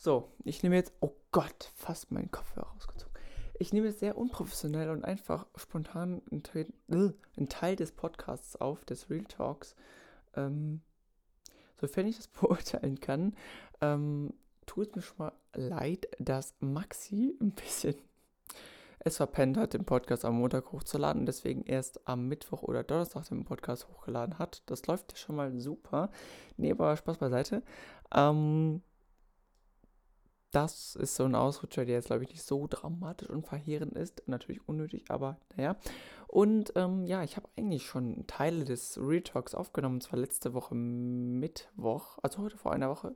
So, ich nehme jetzt, oh Gott, fast meinen Kopfhörer rausgezogen. Ich nehme jetzt sehr unprofessionell und einfach spontan einen Teil, einen Teil des Podcasts auf, des Real Talks. Ähm, sofern ich das beurteilen kann, ähm, tut mir schon mal leid, dass Maxi ein bisschen es verpennt hat, den Podcast am Montag hochzuladen und deswegen erst am Mittwoch oder Donnerstag den Podcast hochgeladen hat. Das läuft ja schon mal super. Nee, aber Spaß beiseite. Ähm, das ist so ein Ausrutscher, der jetzt, glaube ich, nicht so dramatisch und verheerend ist. Natürlich unnötig, aber naja. Und ähm, ja, ich habe eigentlich schon Teile des Real Talks aufgenommen, und zwar letzte Woche Mittwoch, also heute vor einer Woche.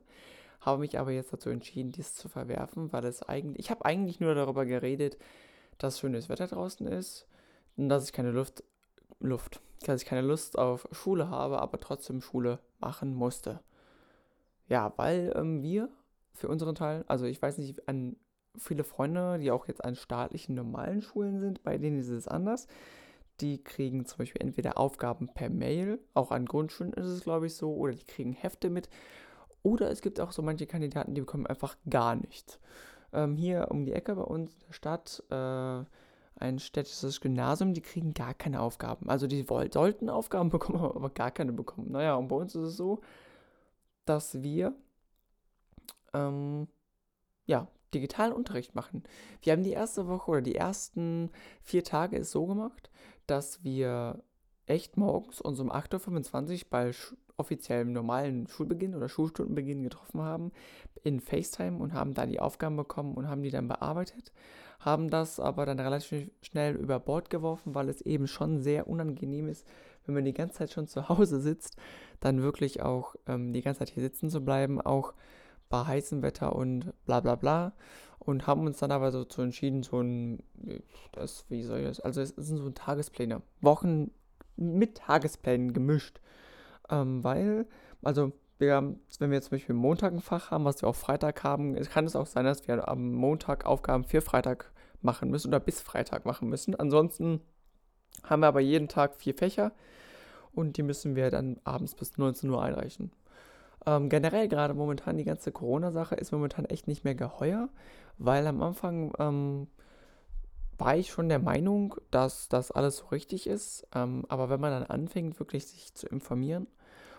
Habe mich aber jetzt dazu entschieden, dies zu verwerfen, weil es eigentlich, ich habe eigentlich nur darüber geredet, dass schönes Wetter draußen ist und dass ich keine Luft, Luft, dass ich keine Lust auf Schule habe, aber trotzdem Schule machen musste. Ja, weil ähm, wir für unseren Teil, also ich weiß nicht, an viele Freunde, die auch jetzt an staatlichen normalen Schulen sind, bei denen ist es anders. Die kriegen zum Beispiel entweder Aufgaben per Mail, auch an Grundschulen ist es, glaube ich, so, oder die kriegen Hefte mit. Oder es gibt auch so manche Kandidaten, die bekommen einfach gar nichts. Ähm, hier um die Ecke bei uns in der Stadt, äh, ein städtisches Gymnasium, die kriegen gar keine Aufgaben. Also die sollten Aufgaben bekommen, aber gar keine bekommen. Naja, und bei uns ist es so, dass wir ähm, ja, digitalen Unterricht machen. Wir haben die erste Woche oder die ersten vier Tage ist so gemacht, dass wir echt morgens uns um 8.25 Uhr bei offiziellem normalen Schulbeginn oder Schulstundenbeginn getroffen haben in FaceTime und haben da die Aufgaben bekommen und haben die dann bearbeitet, haben das aber dann relativ schnell über Bord geworfen, weil es eben schon sehr unangenehm ist, wenn man die ganze Zeit schon zu Hause sitzt, dann wirklich auch ähm, die ganze Zeit hier sitzen zu bleiben, auch bei heißem Wetter und bla bla bla. Und haben uns dann aber so zu entschieden, so ein, das, wie soll ich das, also es sind so Tagespläne, Wochen mit Tagesplänen gemischt. Ähm, weil, also wir haben, wenn wir jetzt zum Beispiel Montag ein Fach haben, was wir auch Freitag haben, kann es auch sein, dass wir am Montag Aufgaben für Freitag machen müssen oder bis Freitag machen müssen. Ansonsten haben wir aber jeden Tag vier Fächer und die müssen wir dann abends bis 19 Uhr einreichen. Ähm, generell gerade momentan die ganze Corona-Sache ist momentan echt nicht mehr geheuer, weil am Anfang ähm, war ich schon der Meinung, dass das alles so richtig ist. Ähm, aber wenn man dann anfängt, wirklich sich zu informieren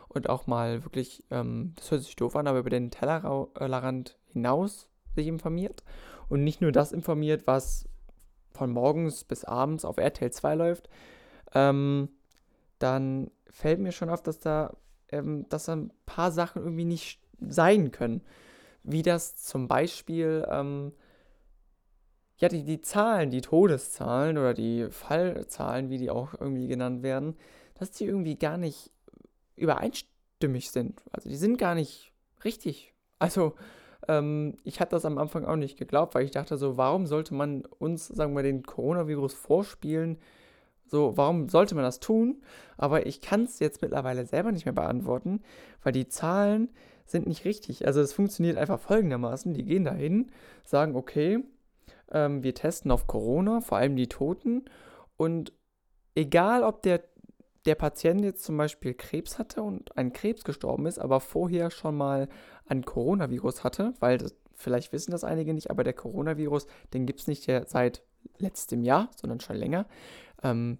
und auch mal wirklich, ähm, das hört sich doof an, aber über den Tellerrand hinaus sich informiert und nicht nur das informiert, was von morgens bis abends auf RTL 2 läuft, ähm, dann fällt mir schon auf, dass da ähm, dass ein paar Sachen irgendwie nicht sein können. Wie das zum Beispiel, ähm, ja, die, die Zahlen, die Todeszahlen oder die Fallzahlen, wie die auch irgendwie genannt werden, dass die irgendwie gar nicht übereinstimmig sind. Also die sind gar nicht richtig. Also ähm, ich hatte das am Anfang auch nicht geglaubt, weil ich dachte so, warum sollte man uns, sagen wir, den Coronavirus vorspielen, so, warum sollte man das tun? Aber ich kann es jetzt mittlerweile selber nicht mehr beantworten, weil die Zahlen sind nicht richtig. Also es funktioniert einfach folgendermaßen. Die gehen dahin, sagen, okay, ähm, wir testen auf Corona, vor allem die Toten. Und egal, ob der, der Patient jetzt zum Beispiel Krebs hatte und an Krebs gestorben ist, aber vorher schon mal ein Coronavirus hatte, weil das, vielleicht wissen das einige nicht, aber der Coronavirus, den gibt es nicht seit letztem Jahr, sondern schon länger. Ähm,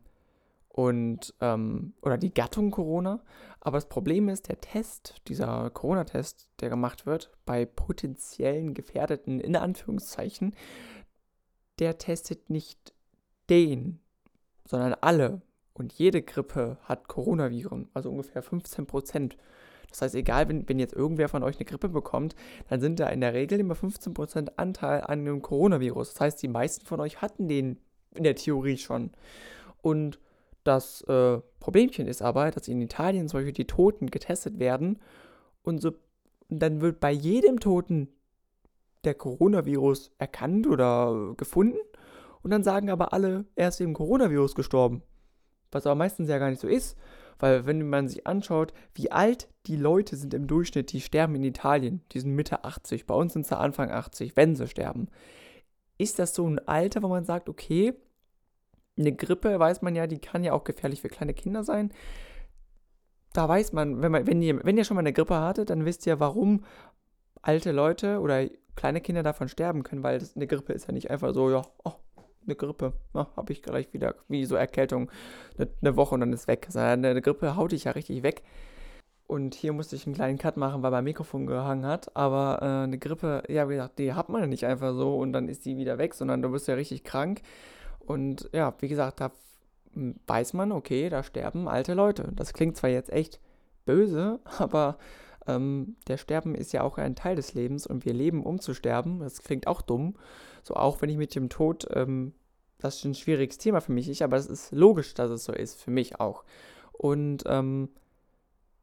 und ähm, oder die Gattung Corona. Aber das Problem ist, der Test, dieser Corona-Test, der gemacht wird bei potenziellen Gefährdeten, in Anführungszeichen, der testet nicht den, sondern alle. Und jede Grippe hat Coronaviren, also ungefähr 15 Prozent. Das heißt, egal, wenn, wenn jetzt irgendwer von euch eine Grippe bekommt, dann sind da in der Regel immer 15% Anteil an dem Coronavirus. Das heißt, die meisten von euch hatten den in der Theorie schon. Und das äh, Problemchen ist aber, dass in Italien zum Beispiel die Toten getestet werden und so, dann wird bei jedem Toten der Coronavirus erkannt oder gefunden und dann sagen aber alle, er ist wegen Coronavirus gestorben. Was aber meistens ja gar nicht so ist, weil wenn man sich anschaut, wie alt die Leute sind im Durchschnitt, die sterben in Italien, die sind Mitte 80, bei uns sind sie Anfang 80, wenn sie sterben. Ist das so ein Alter, wo man sagt, okay, eine Grippe, weiß man ja, die kann ja auch gefährlich für kleine Kinder sein. Da weiß man, wenn, man, wenn, ihr, wenn ihr schon mal eine Grippe hattet, dann wisst ihr, warum alte Leute oder kleine Kinder davon sterben können, weil das, eine Grippe ist ja nicht einfach so, ja, oh, eine Grippe, ja, habe ich gleich wieder, wie so Erkältung, eine, eine Woche und dann ist weg. Eine, eine Grippe haut dich ja richtig weg. Und hier musste ich einen kleinen Cut machen, weil mein Mikrofon gehangen hat. Aber äh, eine Grippe, ja, wie gesagt, die hat man ja nicht einfach so und dann ist die wieder weg, sondern du bist ja richtig krank. Und ja, wie gesagt, da weiß man, okay, da sterben alte Leute. Das klingt zwar jetzt echt böse, aber ähm, der Sterben ist ja auch ein Teil des Lebens und wir leben, um zu sterben. Das klingt auch dumm. So auch wenn ich mit dem Tod, ähm, das ist ein schwieriges Thema für mich, aber es ist logisch, dass es so ist, für mich auch. Und ähm,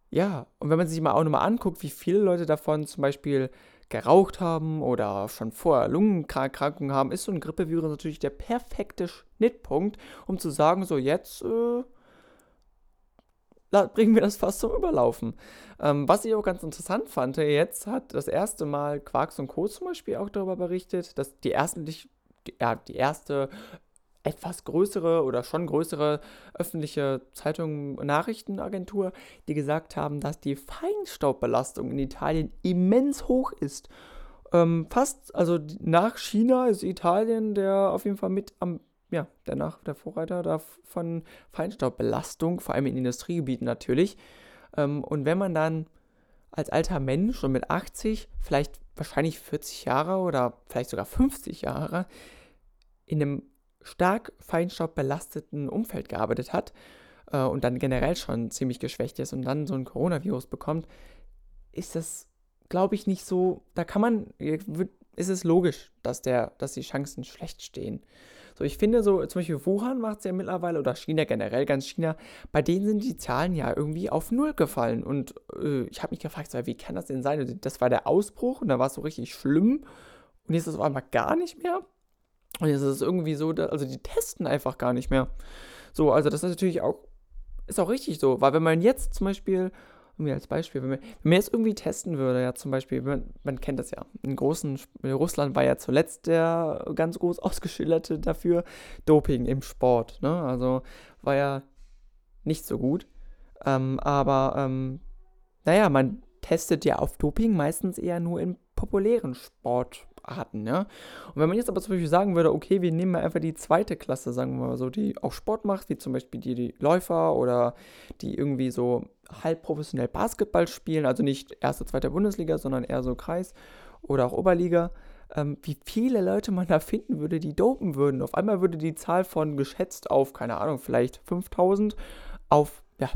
ja, und wenn man sich mal auch nochmal anguckt, wie viele Leute davon zum Beispiel geraucht haben oder schon vorher Lungenerkrankungen haben, ist so ein Grippevirus natürlich der perfekte Schnittpunkt, um zu sagen, so jetzt äh, bringen wir das fast zum Überlaufen. Ähm, was ich auch ganz interessant fand, jetzt hat das erste Mal Quarks und Co. zum Beispiel auch darüber berichtet, dass die, ersten, die, ja, die erste etwas größere oder schon größere öffentliche Zeitung, Nachrichtenagentur, die gesagt haben, dass die Feinstaubbelastung in Italien immens hoch ist. Ähm, fast, also nach China ist Italien der auf jeden Fall mit am ja, der, Nach der Vorreiter von Feinstaubbelastung, vor allem in Industriegebieten natürlich. Ähm, und wenn man dann als alter Mensch und mit 80, vielleicht wahrscheinlich 40 Jahre oder vielleicht sogar 50 Jahre in einem stark feinstaubbelasteten Umfeld gearbeitet hat äh, und dann generell schon ziemlich geschwächt ist und dann so ein Coronavirus bekommt, ist das, glaube ich, nicht so, da kann man, ist es logisch, dass, der, dass die Chancen schlecht stehen. So, ich finde so, zum Beispiel Wuhan macht es ja mittlerweile, oder China generell, ganz China, bei denen sind die Zahlen ja irgendwie auf Null gefallen. Und äh, ich habe mich gefragt, so, wie kann das denn sein? Das war der Ausbruch und da war es so richtig schlimm. Und jetzt ist es auf einmal gar nicht mehr. Und jetzt ist es irgendwie so, dass, also die testen einfach gar nicht mehr. So, also das ist natürlich auch, ist auch richtig so, weil wenn man jetzt zum Beispiel irgendwie als Beispiel, wenn man, wenn man jetzt irgendwie testen würde, ja zum Beispiel, man, man kennt das ja, in großen, Russland war ja zuletzt der ganz groß ausgeschilderte dafür, Doping im Sport, ne, also war ja nicht so gut, ähm, aber, ähm, naja, man testet ja auf Doping meistens eher nur in populären Sport, Arten, ja. Und wenn man jetzt aber zum Beispiel sagen würde, okay, wir nehmen mal einfach die zweite Klasse, sagen wir mal so, die auch Sport macht, wie zum Beispiel die, die Läufer oder die irgendwie so halb professionell Basketball spielen, also nicht erste, zweite Bundesliga, sondern eher so Kreis oder auch Oberliga, ähm, wie viele Leute man da finden würde, die dopen würden. Auf einmal würde die Zahl von geschätzt auf, keine Ahnung, vielleicht 5000 auf, ja,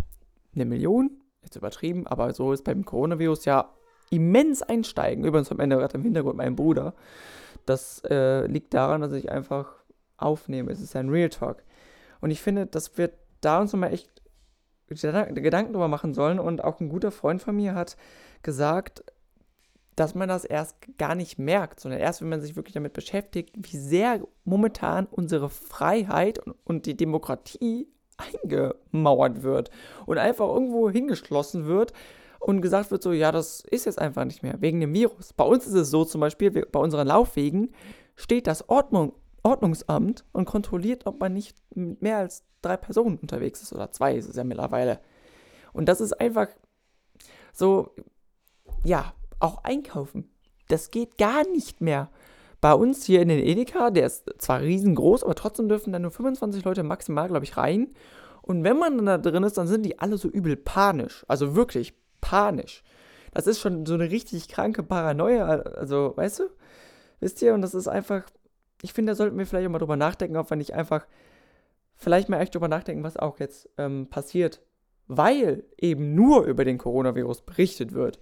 eine Million, jetzt übertrieben, aber so ist beim Coronavirus ja immens einsteigen. Übrigens am Ende gerade im Hintergrund mein Bruder. Das äh, liegt daran, dass ich einfach aufnehme. Es ist ein Real Talk. Und ich finde, dass wir da uns nochmal echt Gedanken drüber machen sollen. Und auch ein guter Freund von mir hat gesagt, dass man das erst gar nicht merkt, sondern erst, wenn man sich wirklich damit beschäftigt, wie sehr momentan unsere Freiheit und, und die Demokratie eingemauert wird und einfach irgendwo hingeschlossen wird, und gesagt wird so, ja, das ist jetzt einfach nicht mehr, wegen dem Virus. Bei uns ist es so zum Beispiel, bei unseren Laufwegen steht das Ordnung, Ordnungsamt und kontrolliert, ob man nicht mehr als drei Personen unterwegs ist oder zwei ist es ja mittlerweile. Und das ist einfach so, ja, auch einkaufen. Das geht gar nicht mehr. Bei uns hier in den Edeka, der ist zwar riesengroß, aber trotzdem dürfen da nur 25 Leute maximal, glaube ich, rein. Und wenn man dann da drin ist, dann sind die alle so übel panisch. Also wirklich panisch. Das ist schon so eine richtig kranke Paranoia, also, weißt du? Wisst ihr? Und das ist einfach, ich finde, da sollten wir vielleicht auch mal drüber nachdenken, ob wir nicht einfach vielleicht mal echt drüber nachdenken, was auch jetzt ähm, passiert, weil eben nur über den Coronavirus berichtet wird.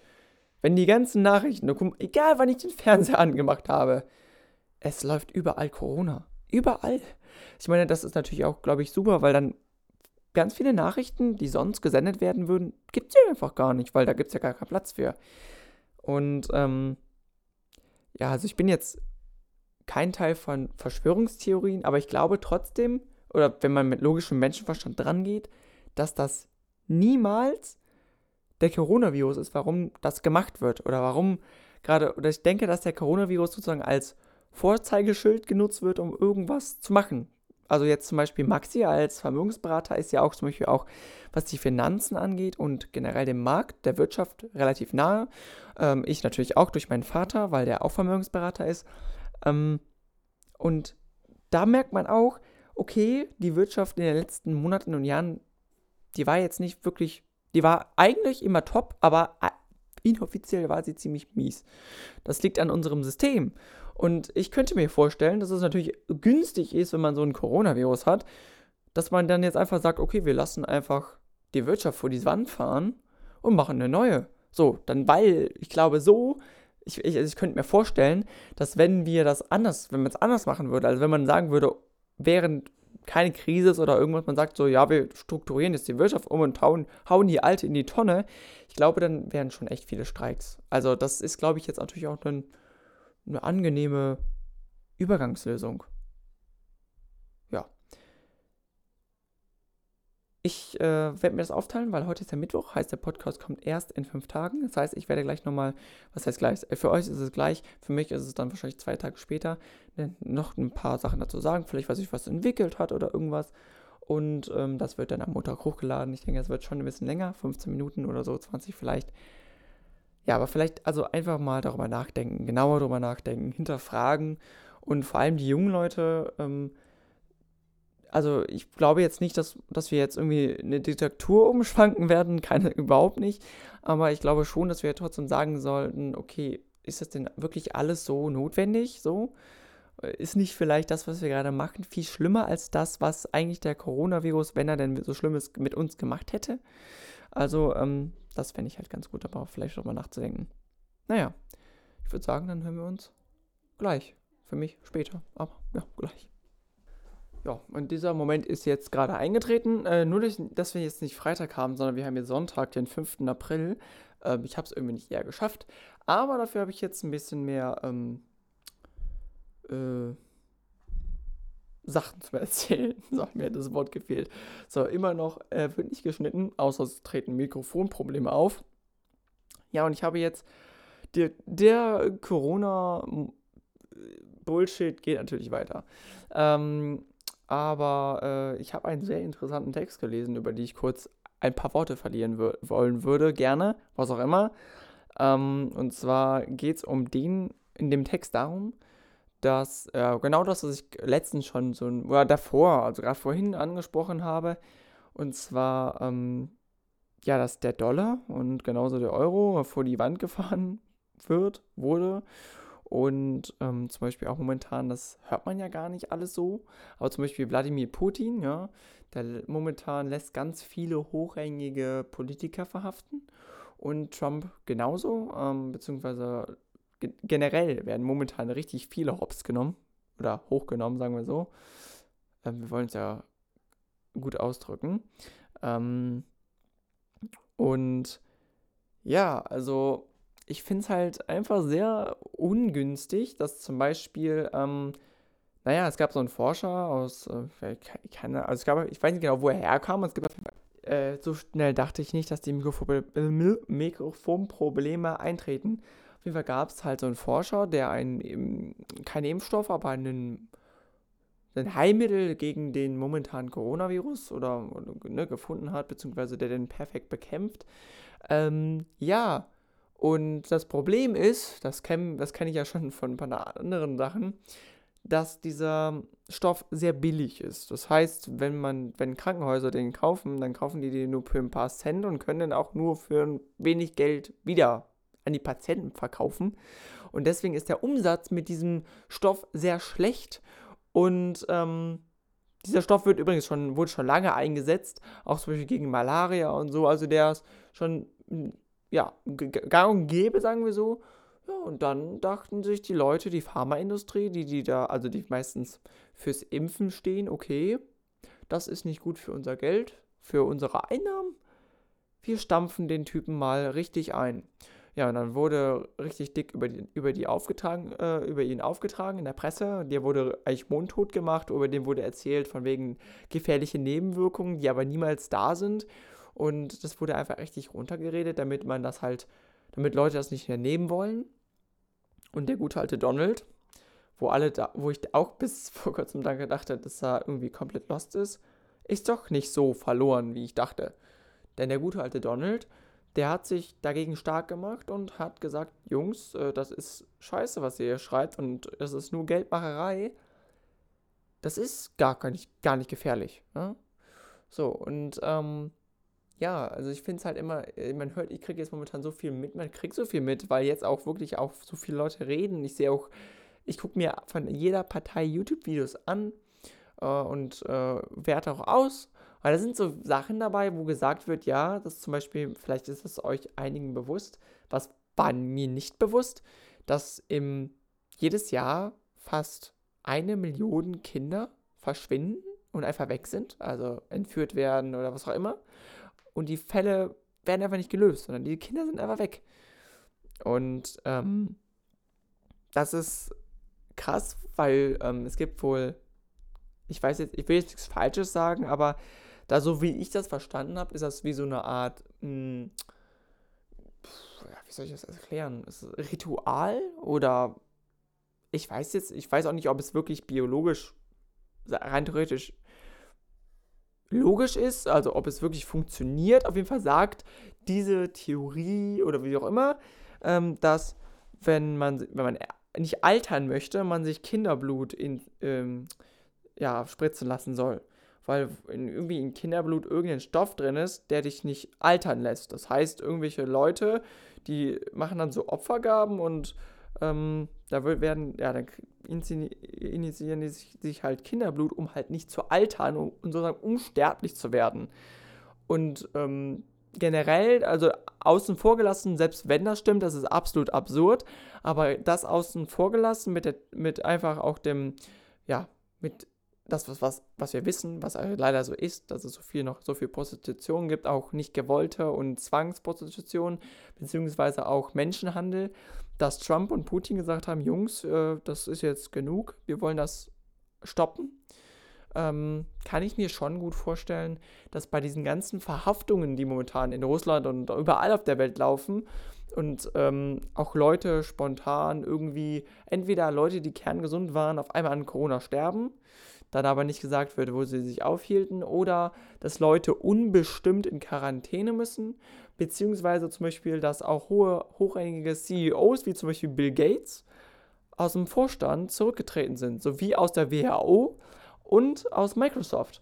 Wenn die ganzen Nachrichten, egal wann ich den Fernseher angemacht habe, es läuft überall Corona. Überall. Ich meine, das ist natürlich auch, glaube ich, super, weil dann ganz viele Nachrichten, die sonst gesendet werden würden, gibt es ja einfach gar nicht, weil da gibt es ja gar keinen Platz für. Und ähm, ja, also ich bin jetzt kein Teil von Verschwörungstheorien, aber ich glaube trotzdem, oder wenn man mit logischem Menschenverstand drangeht, dass das niemals der Coronavirus ist, warum das gemacht wird oder warum gerade, oder ich denke, dass der Coronavirus sozusagen als Vorzeigeschild genutzt wird, um irgendwas zu machen Also jetzt zum Beispiel Maxi als Vermögensberater ist ja auch zum Beispiel auch, was die Finanzen angeht und generell dem Markt, der Wirtschaft relativ nahe. Ähm, ich natürlich auch durch meinen Vater, weil der auch Vermögensberater ist. Ähm, und da merkt man auch, okay, die Wirtschaft in den letzten Monaten und Jahren, die war jetzt nicht wirklich, die war eigentlich immer top, aber inoffiziell war sie ziemlich mies. Das liegt an unserem System. Und ich könnte mir vorstellen, dass es natürlich günstig ist, wenn man so ein Coronavirus hat, dass man dann jetzt einfach sagt, okay, wir lassen einfach die Wirtschaft vor die Wand fahren und machen eine neue. So, dann weil, ich glaube, so, ich, ich, also ich könnte mir vorstellen, dass wenn wir das anders, wenn man es anders machen würde, also wenn man sagen würde, während keine Krise ist oder irgendwas, man sagt so, ja, wir strukturieren jetzt die Wirtschaft um und hauen, hauen die alte in die Tonne, ich glaube, dann wären schon echt viele Streiks. Also das ist, glaube ich, jetzt natürlich auch ein, eine angenehme Übergangslösung. Ja. Ich äh, werde mir das aufteilen, weil heute ist ja Mittwoch, heißt der Podcast kommt erst in fünf Tagen. Das heißt, ich werde gleich nochmal, was heißt gleich? Für euch ist es gleich, für mich ist es dann wahrscheinlich zwei Tage später, noch ein paar Sachen dazu sagen. Vielleicht, was sich was entwickelt hat oder irgendwas. Und ähm, das wird dann am Montag hochgeladen. Ich denke, es wird schon ein bisschen länger, 15 Minuten oder so, 20 vielleicht. Ja, aber vielleicht also einfach mal darüber nachdenken, genauer darüber nachdenken, hinterfragen und vor allem die jungen Leute ähm, also ich glaube jetzt nicht, dass, dass wir jetzt irgendwie eine Diktatur umschwanken werden, keine, überhaupt nicht. Aber ich glaube schon, dass wir trotzdem sagen sollten, okay, ist das denn wirklich alles so notwendig? So? Ist nicht vielleicht das, was wir gerade machen, viel schlimmer als das, was eigentlich der Coronavirus, wenn er denn so schlimm ist, mit uns gemacht hätte? Also, ähm, das fände ich halt ganz gut, aber vielleicht nochmal nachzudenken. Naja, ich würde sagen, dann hören wir uns gleich. Für mich später, aber ja, gleich. Ja, und dieser Moment ist jetzt gerade eingetreten. Äh, nur, durch, dass wir jetzt nicht Freitag haben, sondern wir haben jetzt Sonntag, den 5. April. Äh, ich habe es irgendwie nicht eher geschafft. Aber dafür habe ich jetzt ein bisschen mehr ähm, äh, Sachen zu erzählen. So, mir hat das Wort gefehlt. So, immer noch äh, wird nicht geschnitten, außer es treten Mikrofonprobleme auf. Ja, und ich habe jetzt der, der Corona Bullshit geht natürlich weiter. Ähm, aber äh, ich habe einen sehr interessanten Text gelesen, über die ich kurz ein paar Worte verlieren wollen würde, gerne, was auch immer. Ähm, und zwar geht es um den, in dem Text darum, dass äh, genau das, was ich letztens schon so, oder davor, also gerade vorhin angesprochen habe, und zwar, ähm, ja, dass der Dollar und genauso der Euro vor die Wand gefahren wird, wurde. Und ähm, zum Beispiel auch momentan, das hört man ja gar nicht alles so, aber zum Beispiel Wladimir Putin, ja, der momentan lässt ganz viele hochrangige Politiker verhaften. Und Trump genauso, ähm, beziehungsweise generell werden momentan richtig viele Hops genommen oder hochgenommen, sagen wir so. Ähm, wir wollen es ja gut ausdrücken. Ähm, und ja, also ich finde es halt einfach sehr ungünstig, dass zum Beispiel, ähm, naja, es gab so einen Forscher aus, äh, keine, also es gab, ich weiß nicht genau, wo er herkam, es gibt, äh, so schnell dachte ich nicht, dass die Mikrofon Mikrofonprobleme eintreten. Auf jeden Fall gab es halt so einen Forscher, der einen, keinen Impfstoff, aber einen, ein Heilmittel gegen den momentanen Coronavirus oder, ne, gefunden hat, beziehungsweise der den perfekt bekämpft. Ähm, ja, und das Problem ist, das kenne das kenn ich ja schon von ein paar anderen Sachen, dass dieser Stoff sehr billig ist. Das heißt, wenn man, wenn Krankenhäuser den kaufen, dann kaufen die den nur für ein paar Cent und können den auch nur für ein wenig Geld wieder an die Patienten verkaufen. Und deswegen ist der Umsatz mit diesem Stoff sehr schlecht. Und ähm, dieser Stoff wird übrigens schon, wurde schon lange eingesetzt, auch zum Beispiel gegen Malaria und so. Also der ist schon ja, gang und gäbe, sagen wir so. Ja, und dann dachten sich die Leute, die Pharmaindustrie, die, die da, also die meistens fürs Impfen stehen, okay, das ist nicht gut für unser Geld, für unsere Einnahmen. Wir stampfen den Typen mal richtig ein. Ja, und dann wurde richtig dick über, die, über, die aufgetragen, äh, über ihn aufgetragen in der Presse. Der wurde eigentlich mundtot gemacht, über den wurde erzählt von wegen gefährliche Nebenwirkungen, die aber niemals da sind. Und das wurde einfach richtig runtergeredet, damit man das halt, damit Leute das nicht mehr nehmen wollen. Und der gute alte Donald wo alle da, wo ich auch bis vor kurzem dann gedacht habe, dass er irgendwie komplett lost ist, ist doch nicht so verloren, wie ich dachte. Denn der gute alte Donald, der hat sich dagegen stark gemacht und hat gesagt, Jungs, äh, das ist scheiße, was ihr hier schreibt und das ist nur Geldmacherei. Das ist gar, gar, nicht, gar nicht gefährlich. Ne? So, und ähm, ja, also ich finde es halt immer, äh, man hört, ich kriege jetzt momentan so viel mit, man kriegt so viel mit, weil jetzt auch wirklich auch so viele Leute reden. Ich sehe auch, ich gucke mir von jeder Partei YouTube-Videos an äh, und äh, werte auch aus. Weil da sind so Sachen dabei, wo gesagt wird, ja, das zum Beispiel, vielleicht ist es euch einigen bewusst, was war mir nicht bewusst, dass im, jedes Jahr fast eine Million Kinder verschwinden und einfach weg sind, also entführt werden oder was auch immer. Und die Fälle werden einfach nicht gelöst, sondern die Kinder sind einfach weg. Und ähm, das ist krass, weil ähm, es gibt wohl, ich weiß jetzt, ich will jetzt nichts Falsches sagen, aber da, so wie ich das verstanden habe, ist das wie so eine Art, mh, hm, ja, wie soll ich das erklären? Ist es Ritual oder ich weiß jetzt, ich weiß auch nicht, ob es wirklich biologisch, rein theoretisch logisch ist, also ob es wirklich funktioniert. Auf jeden Fall sagt diese Theorie oder wie auch immer, ähm, dass wenn man, wenn man nicht altern möchte, man sich Kinderblut in, ähm, ja, spritzen lassen soll weil in, irgendwie in Kinderblut irgendein Stoff drin ist, der dich nicht altern lässt. Das heißt, irgendwelche Leute, die machen dann so Opfergaben und ähm, da werden, ja, dann initiieren die sich, sich, halt Kinderblut, um halt nicht zu altern und, und sozusagen unsterblich zu werden. Und ähm, generell, also außen vor gelassen, selbst wenn das stimmt, das ist absolut absurd, aber das außen vor gelassen mit, mit einfach auch dem, ja, mit das, was, was, was wir wissen, was leider so ist, dass es so viel noch so viel Prostitution gibt, auch nicht gewollte und Zwangsprostitution, beziehungsweise auch Menschenhandel, dass Trump und Putin gesagt haben, Jungs, äh, das ist jetzt genug, wir wollen das stoppen. Ähm, kann ich mir schon gut vorstellen, dass bei diesen ganzen Verhaftungen, die momentan in Russland und überall auf der Welt laufen, und ähm, auch Leute spontan irgendwie, entweder Leute, die kerngesund waren, auf einmal an Corona sterben dann aber nicht gesagt wird, wo sie sich aufhielten, oder dass Leute unbestimmt in Quarantäne müssen, beziehungsweise zum Beispiel, dass auch hohe, hochrangige CEOs, wie zum Beispiel Bill Gates, aus dem Vorstand zurückgetreten sind, sowie aus der WHO und aus Microsoft.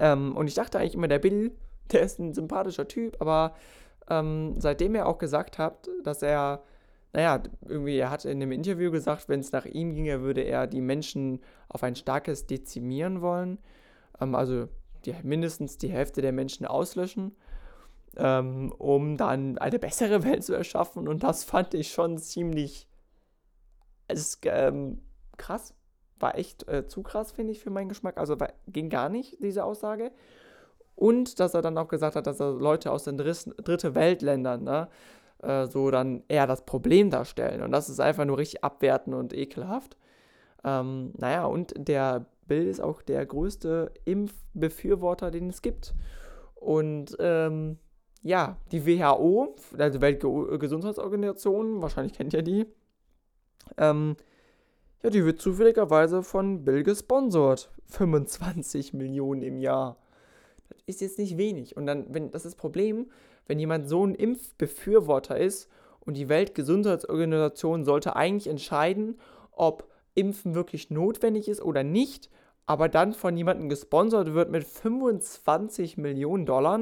Ähm, und ich dachte eigentlich immer, der Bill, der ist ein sympathischer Typ, aber ähm, seitdem er auch gesagt hat, dass er naja, irgendwie, er hat in einem Interview gesagt, wenn es nach ihm ginge, würde er die Menschen auf ein starkes dezimieren wollen. Ähm, also die, mindestens die Hälfte der Menschen auslöschen, ähm, um dann eine bessere Welt zu erschaffen. Und das fand ich schon ziemlich es, ähm, krass. War echt äh, zu krass, finde ich, für meinen Geschmack. Also war, ging gar nicht, diese Aussage. Und dass er dann auch gesagt hat, dass er Leute aus den Dritte Weltländern, ne, äh, so dann eher das Problem darstellen. Und das ist einfach nur richtig abwertend und ekelhaft. Ähm, naja, und der Bill ist auch der größte Impfbefürworter, den es gibt. Und ähm, ja, die WHO, also Weltgesundheitsorganisation, wahrscheinlich kennt ihr die, ähm, ja, die wird zufälligerweise von Bill gesponsert. 25 Millionen im Jahr. Das ist jetzt nicht wenig. Und dann, wenn das ist das Problem, wenn jemand so ein Impfbefürworter ist und die Weltgesundheitsorganisation sollte eigentlich entscheiden, ob Impfen wirklich notwendig ist oder nicht, aber dann von jemandem gesponsert wird mit 25 Millionen Dollar,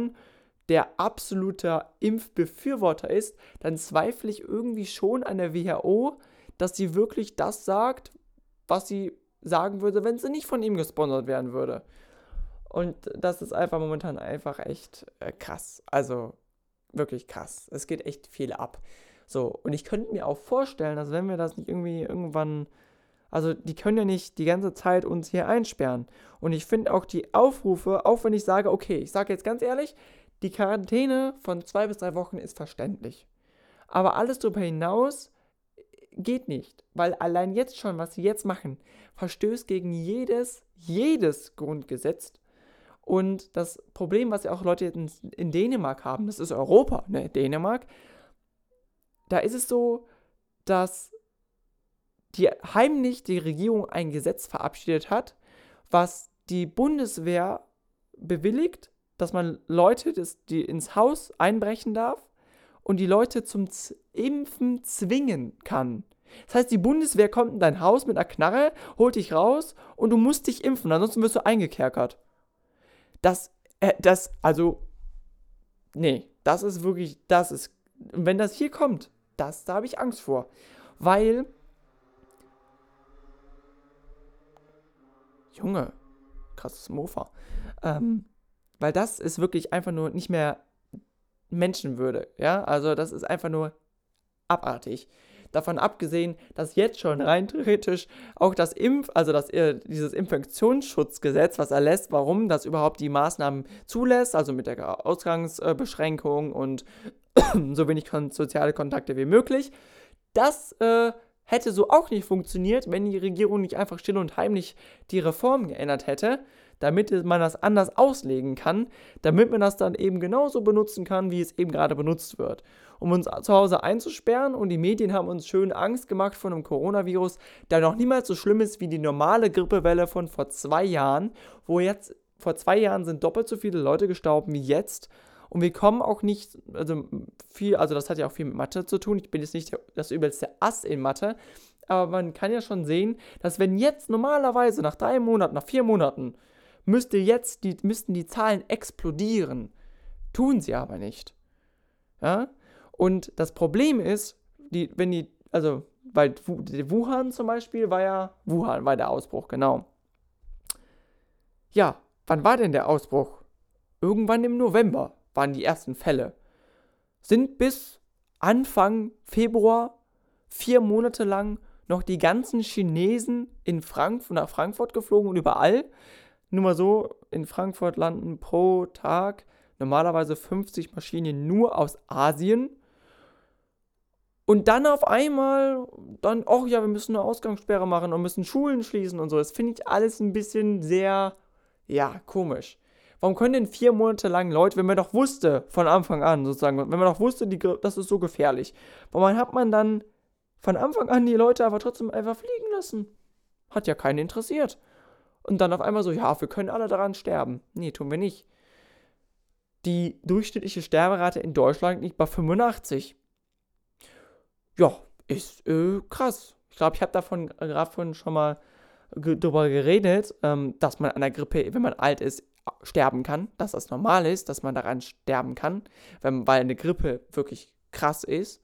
der absoluter Impfbefürworter ist, dann zweifle ich irgendwie schon an der WHO, dass sie wirklich das sagt, was sie sagen würde, wenn sie nicht von ihm gesponsert werden würde. Und das ist einfach momentan einfach echt äh, krass. Also wirklich krass. Es geht echt viel ab. So, und ich könnte mir auch vorstellen, dass wenn wir das nicht irgendwie irgendwann, also die können ja nicht die ganze Zeit uns hier einsperren. Und ich finde auch die Aufrufe, auch wenn ich sage, okay, ich sage jetzt ganz ehrlich, die Quarantäne von zwei bis drei Wochen ist verständlich. Aber alles darüber hinaus geht nicht, weil allein jetzt schon, was sie jetzt machen, verstößt gegen jedes, jedes Grundgesetz und das Problem, was ja auch Leute in, in Dänemark haben, das ist Europa, ne, Dänemark, da ist es so, dass die heimlich die Regierung ein Gesetz verabschiedet hat, was die Bundeswehr bewilligt, dass man Leute, das, die ins Haus einbrechen darf und die Leute zum Z Impfen zwingen kann. Das heißt, die Bundeswehr kommt in dein Haus mit einer Knarre, holt dich raus und du musst dich impfen, ansonsten wirst du eingekerkert. Das, äh, das, also, nee, das ist wirklich, das ist, wenn das hier kommt, das, da habe ich Angst vor. Weil, Junge, krasses Mofa. Ähm, weil das ist wirklich einfach nur nicht mehr Menschenwürde, ja? Also das ist einfach nur abartig. Davon abgesehen, dass jetzt schon rein theoretisch auch das Impf, also das, äh, dieses Infektionsschutzgesetz, was erlässt, warum das überhaupt die Maßnahmen zulässt, also mit der Ausgangsbeschränkung und so wenig soziale Kontakte wie möglich, das äh, hätte so auch nicht funktioniert, wenn die Regierung nicht einfach still und heimlich die Reform geändert hätte, damit man das anders auslegen kann, damit man das dann eben genauso benutzen kann, wie es eben gerade benutzt wird. Um uns zu Hause einzusperren und die Medien haben uns schön Angst gemacht vor einem Coronavirus, der noch niemals so schlimm ist wie die normale Grippewelle von vor zwei Jahren, wo jetzt vor zwei Jahren sind doppelt so viele Leute gestorben wie jetzt und wir kommen auch nicht, also viel, also das hat ja auch viel mit Mathe zu tun. Ich bin jetzt nicht das übelste Ass in Mathe, aber man kann ja schon sehen, dass wenn jetzt normalerweise nach drei Monaten, nach vier Monaten, müsste jetzt die, müssten die Zahlen explodieren. Tun sie aber nicht. Ja? Und das Problem ist, die, wenn die, also, weil Wuhan zum Beispiel war ja, Wuhan war der Ausbruch, genau. Ja, wann war denn der Ausbruch? Irgendwann im November waren die ersten Fälle. Sind bis Anfang Februar vier Monate lang noch die ganzen Chinesen in Frankfurt, nach Frankfurt geflogen und überall. Nur mal so, in Frankfurt landen pro Tag normalerweise 50 Maschinen nur aus Asien. Und dann auf einmal, dann, oh ja, wir müssen eine Ausgangssperre machen und müssen Schulen schließen und so. Das finde ich alles ein bisschen sehr, ja, komisch. Warum können denn vier Monate lang Leute, wenn man doch wusste, von Anfang an sozusagen, wenn man doch wusste, die, das ist so gefährlich, warum hat man dann von Anfang an die Leute aber trotzdem einfach fliegen lassen? Hat ja keinen interessiert. Und dann auf einmal so, ja, wir können alle daran sterben. Nee, tun wir nicht. Die durchschnittliche Sterberate in Deutschland liegt bei 85. Ja, ist äh, krass. Ich glaube, ich habe davon gerade schon mal drüber geredet, ähm, dass man an der Grippe, wenn man alt ist, sterben kann, dass das normal ist, dass man daran sterben kann, wenn, weil eine Grippe wirklich krass ist.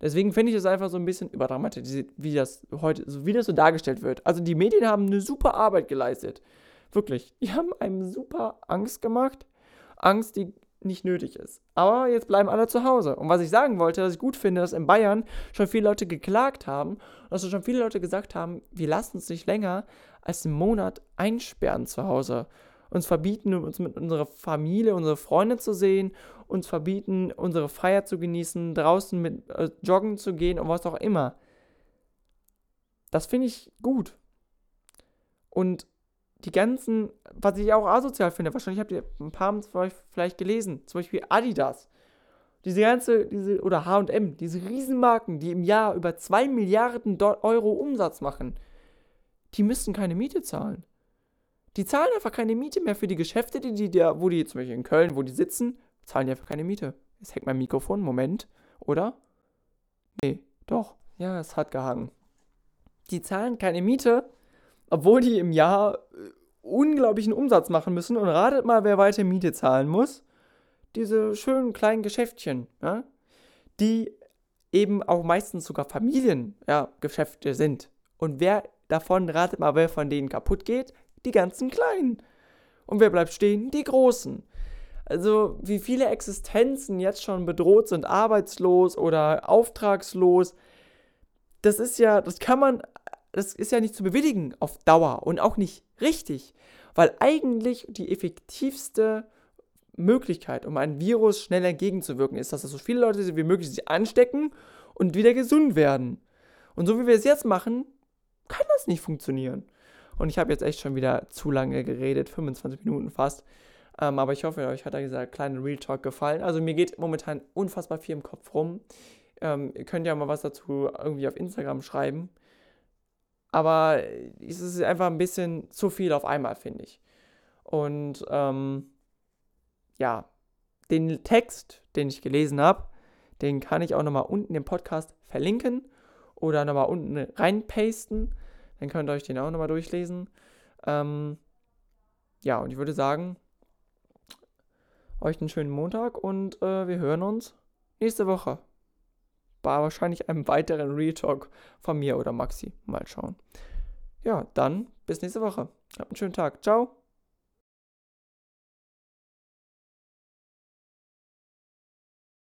Deswegen finde ich es einfach so ein bisschen überdramatisiert, wie das heute, wie das so dargestellt wird. Also die Medien haben eine super Arbeit geleistet. Wirklich. Die haben einem super Angst gemacht. Angst, die nicht nötig ist. Aber jetzt bleiben alle zu Hause. Und was ich sagen wollte, dass ich gut finde, dass in Bayern schon viele Leute geklagt haben, dass schon viele Leute gesagt haben, wir lassen uns nicht länger als einen Monat einsperren zu Hause uns verbieten, uns mit unserer Familie, unsere Freunde zu sehen, uns verbieten, unsere Freiheit zu genießen, draußen mit äh, joggen zu gehen und was auch immer. Das finde ich gut. Und die ganzen, was ich auch asozial finde, wahrscheinlich habt ihr ein paar von euch vielleicht gelesen, zum Beispiel Adidas. Diese ganze, diese, oder HM, diese Riesenmarken, die im Jahr über 2 Milliarden Euro Umsatz machen, die müssen keine Miete zahlen. Die zahlen einfach keine Miete mehr für die Geschäfte, die, die da, wo die zum Beispiel in Köln, wo die sitzen, zahlen die einfach keine Miete. Jetzt hängt mein Mikrofon, Moment, oder? Nee, doch. Ja, es hat gehangen. Die zahlen keine Miete, obwohl die im Jahr äh, unglaublichen Umsatz machen müssen. Und ratet mal, wer weiter Miete zahlen muss. Diese schönen kleinen Geschäftchen, ja? die eben auch meistens sogar Familiengeschäfte ja, sind. Und wer davon, ratet mal, wer von denen kaputt geht? Die ganzen Kleinen. Und wer bleibt stehen? Die Großen. Also wie viele Existenzen jetzt schon bedroht sind, arbeitslos oder auftragslos, das ist ja, das kann man, das ist ja nicht zu bewilligen auf Dauer und auch nicht richtig, weil eigentlich die effektivste Möglichkeit, um einem Virus schnell entgegenzuwirken, ist, dass so viele Leute wie möglich sich anstecken und wieder gesund werden. Und so wie wir es jetzt machen, kann das nicht funktionieren. Und ich habe jetzt echt schon wieder zu lange geredet, 25 Minuten fast. Ähm, aber ich hoffe, euch hat dieser kleine Real Talk gefallen. Also mir geht momentan unfassbar viel im Kopf rum. Ähm, ihr könnt ja mal was dazu irgendwie auf Instagram schreiben. aber es ist einfach ein bisschen zu viel auf einmal, finde ich. Und ähm, ja, den Text, den ich gelesen habe, den kann ich auch nochmal unten im Podcast verlinken oder nochmal unten reinpasten. Dann könnt ihr euch den auch nochmal durchlesen. Ähm, ja, und ich würde sagen, euch einen schönen Montag und äh, wir hören uns nächste Woche. Bei wahrscheinlich einem weiteren Real Talk von mir oder Maxi. Mal schauen. Ja, dann bis nächste Woche. Habt einen schönen Tag. Ciao.